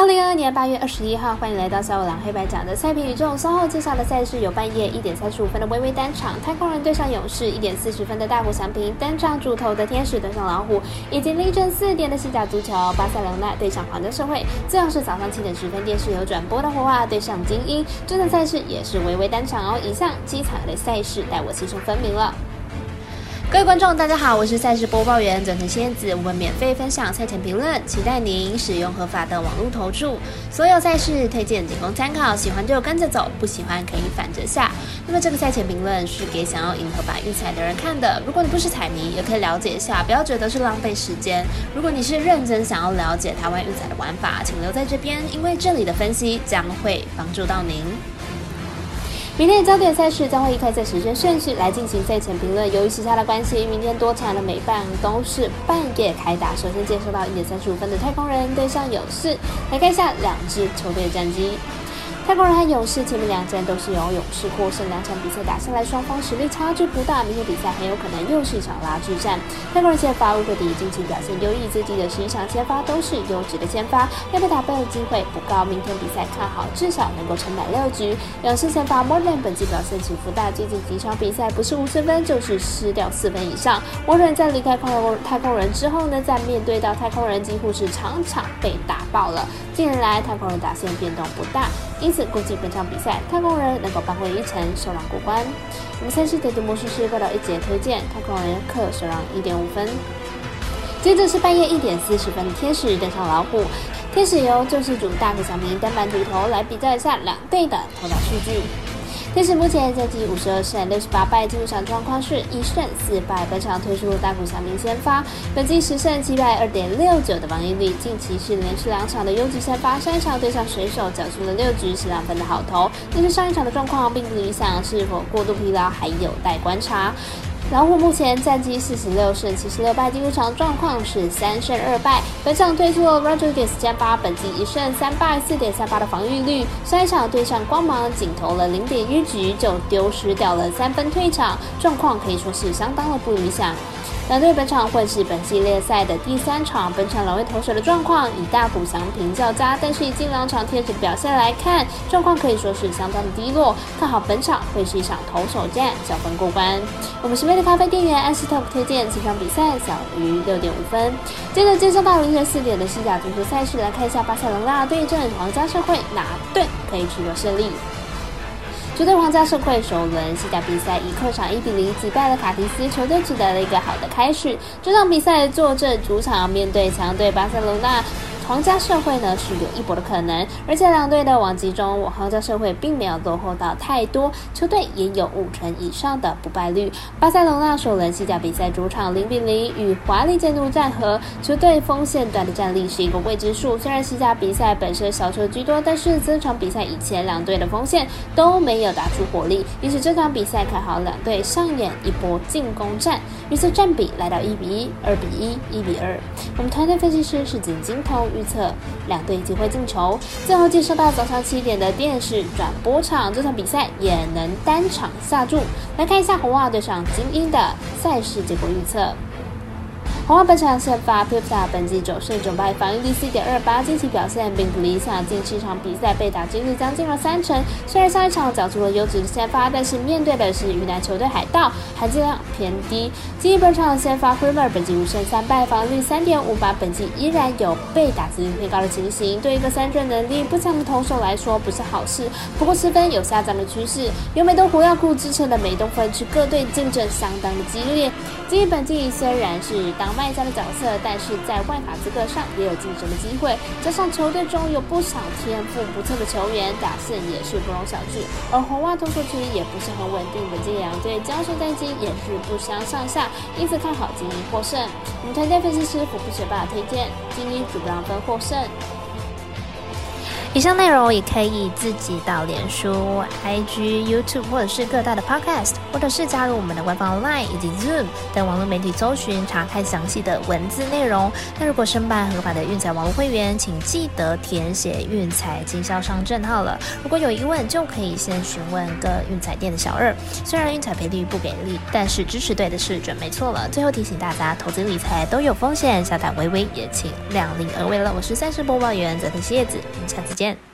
二零二二年八月二十一号，欢迎来到小五郎黑白讲的赛评宇宙。稍后介绍的赛事有半夜一点三十五分的微微单场，太空人对上勇士；一点四十分的大谷翔平单场主投的天使对上老虎，以及凌晨四点的西甲足球巴塞罗那对上皇家社会。最后是早上七点十分电视有转播的火花对上精英，这场赛事也是微微单场哦。以上精彩的赛事带我牺牲分明了。各位观众，大家好，我是赛事播报员转成仙子。我们免费分享赛前评论，期待您使用合法的网络投注。所有赛事推荐仅供参考，喜欢就跟着走，不喜欢可以反着下。那么这个赛前评论是给想要赢合法运彩的人看的。如果你不是彩迷，也可以了解一下，不要觉得是浪费时间。如果你是认真想要了解台湾运彩的玩法，请留在这边，因为这里的分析将会帮助到您。明天的焦点赛事将会依开赛时间顺序来进行赛前评论。由于时差的关系，明天多场的美半都是半夜开打。首先介绍到一点三十五分的太空人对上勇士，来看一下两支球队的战绩。太空人和勇士前面两战都是由勇士获胜，两场比赛打下来，双方实力差距不大。明天比赛很有可能又是一场拉锯战。太空人先发乌克迪近期表现优异，最近的十一场先发都是优质的先发，要被打败的机会不高。明天比赛看好至少能够撑满六局。勇士先发莫兰本季表现起伏大，最近几场比赛不是五十分就是失掉四分以上。莫兰在离开太空太空人之后呢，在面对到太空人几乎是场场被打爆了。近年来太空人打线变动不大，因此。估计本场比赛太空人能够扳回一城，首狼过关。我们赛事的模式是报道一节推荐，太空人客首狼一点五分。接着是半夜一点四十分的天使登上老虎，天使由救世主大和小明单板主投来比较一下两队的投打数据。天使目前战绩五十二胜六十八败，进入场状况是一胜四败。本场推出大谷翔平先发，本季十胜七败二点六九的防御率，近期是连续两场的优质先发。上一场对上水手，缴出了六局十两分的好投，但是上一场的状况并不理想，是否过度疲劳还有待观察。老虎目前战绩四十六胜七十六败，进入场状况是三胜二败。本场推出了 Rodriguez 加八，本季一胜三败，四点三八的防御率。上一场对上光芒，仅投了零点一局就丢失掉了三分退场，状况可以说是相当的不理想。两队本场会是本系列赛的第三场，本场两位投手的状况以大谷翔平较佳，但是以近两场天使的表现来看，状况可以说是相当的低落。看好本场会是一场投手战，小分过关。我们十杯咖啡店员安斯特推荐这场比赛小于六点五分。接着介绍到凌晨四点的西甲足球赛事，来看一下巴塞罗那对阵皇家社会，哪队可以取得胜利？球队皇家社会首轮西甲比赛以客场一比零击败了卡迪斯，球队取得了一个好的开始。这场比赛坐镇主场面对强队巴塞罗那。皇家社会呢是有一搏的可能，而且两队的往绩中，皇家社会并没有落后到太多，球队也有五成以上的不败率。巴塞罗那首轮西甲比赛主场零比零与华丽建筑战和，球队锋线端的战力是一个未知数。虽然西甲比赛本身小球居多，但是这场比赛以前两队的锋线都没有打出火力，因此这场比赛看好两队上演一波进攻战，预测占比来到一比一、二比一、一比二。我们团队分析师是景金通。预测两队机会进球。最后介绍到早上七点的电视转播场，这场比赛也能单场下注。来看一下红袜对上精英的赛事结果预测。红袜本场先发 p i p t a 本季九胜九败，防御率四点二八，近期表现并不理想。近七场比赛被打几率将近了三成。虽然上一场缴出了优质的先发，但是面对的是鱼南球队海盗，含金量偏低。基于本场先发 f r e m e r 本季五胜三败，防御率三点五八，本季依然有被打几率偏高的情形。对一个三振能力不强的投手来说不是好事。不过十分有下降的趋势，由美东火药库支撑的美东分区各队竞争相当的激烈。基于本季虽然是当卖家的角色，但是在外卡资格上也有竞争的机会。加上球队中有不少天赋不错的球员，打线也是不容小觑。而红袜投手区也不是很稳定的，这两队交手战绩也是不相上下，因此看好精英获胜。我们团队分析师虎皮学霸推荐精英主让分获胜。以上内容也可以自己到脸书、IG、YouTube 或者是各大的 Podcast，或者是加入我们的官方 Line 以及 Zoom 等网络媒体搜寻查看详细的文字内容。那如果申办合法的运彩网络会员，请记得填写运彩经销商证号了。如果有疑问，就可以先询问各运彩店的小二。虽然运彩赔率不给力，但是支持对的是准没错了。最后提醒大家，投资理财都有风险，下胆微微也请量力而为了。我是赛事播报员泽特蝎子，我们下次见。